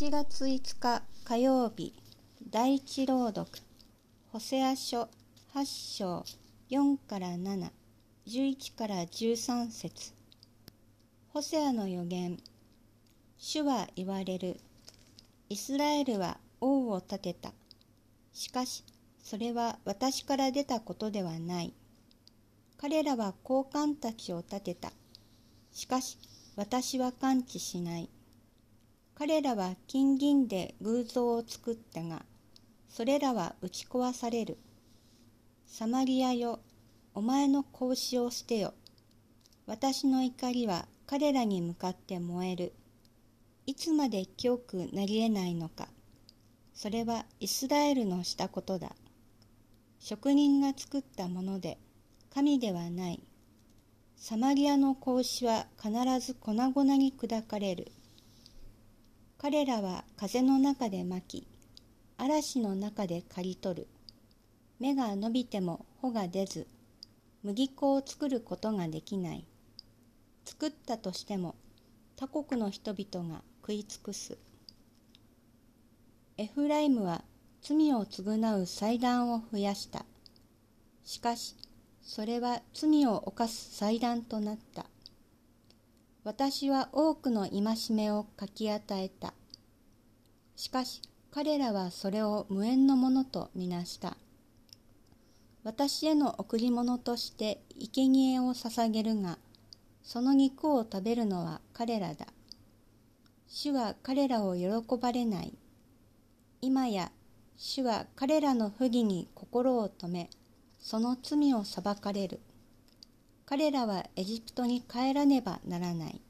7月5日火曜日第一朗読ホセア書8章4から7 11から13節。ホセアの予言主は言われる。イスラエルは王を立てた。しかしそれは私から出たことではない。彼らは高官たちを立てた。しかし私は感知しない。彼らは金銀で偶像を作ったがそれらは打ち壊される。サマリアよお前の格子を捨てよ。私の怒りは彼らに向かって燃える。いつまで清くなり得ないのか。それはイスラエルのしたことだ。職人が作ったもので神ではない。サマリアの格子は必ず粉々に砕かれる。彼らは風の中で巻き嵐の中で刈り取る。芽が伸びても穂が出ず麦粉を作ることができない。作ったとしても他国の人々が食い尽くす。エフライムは罪を償う祭壇を増やした。しかしそれは罪を犯す祭壇となった。私は多くの戒めを書き与えた。しかし彼らはそれを無縁のものとみなした。私への贈り物として生贄を捧げるが、その肉を食べるのは彼らだ。主は彼らを喜ばれない。今や主は彼らの不義に心を止め、その罪を裁かれる。彼らはエジプトに帰らねばならない。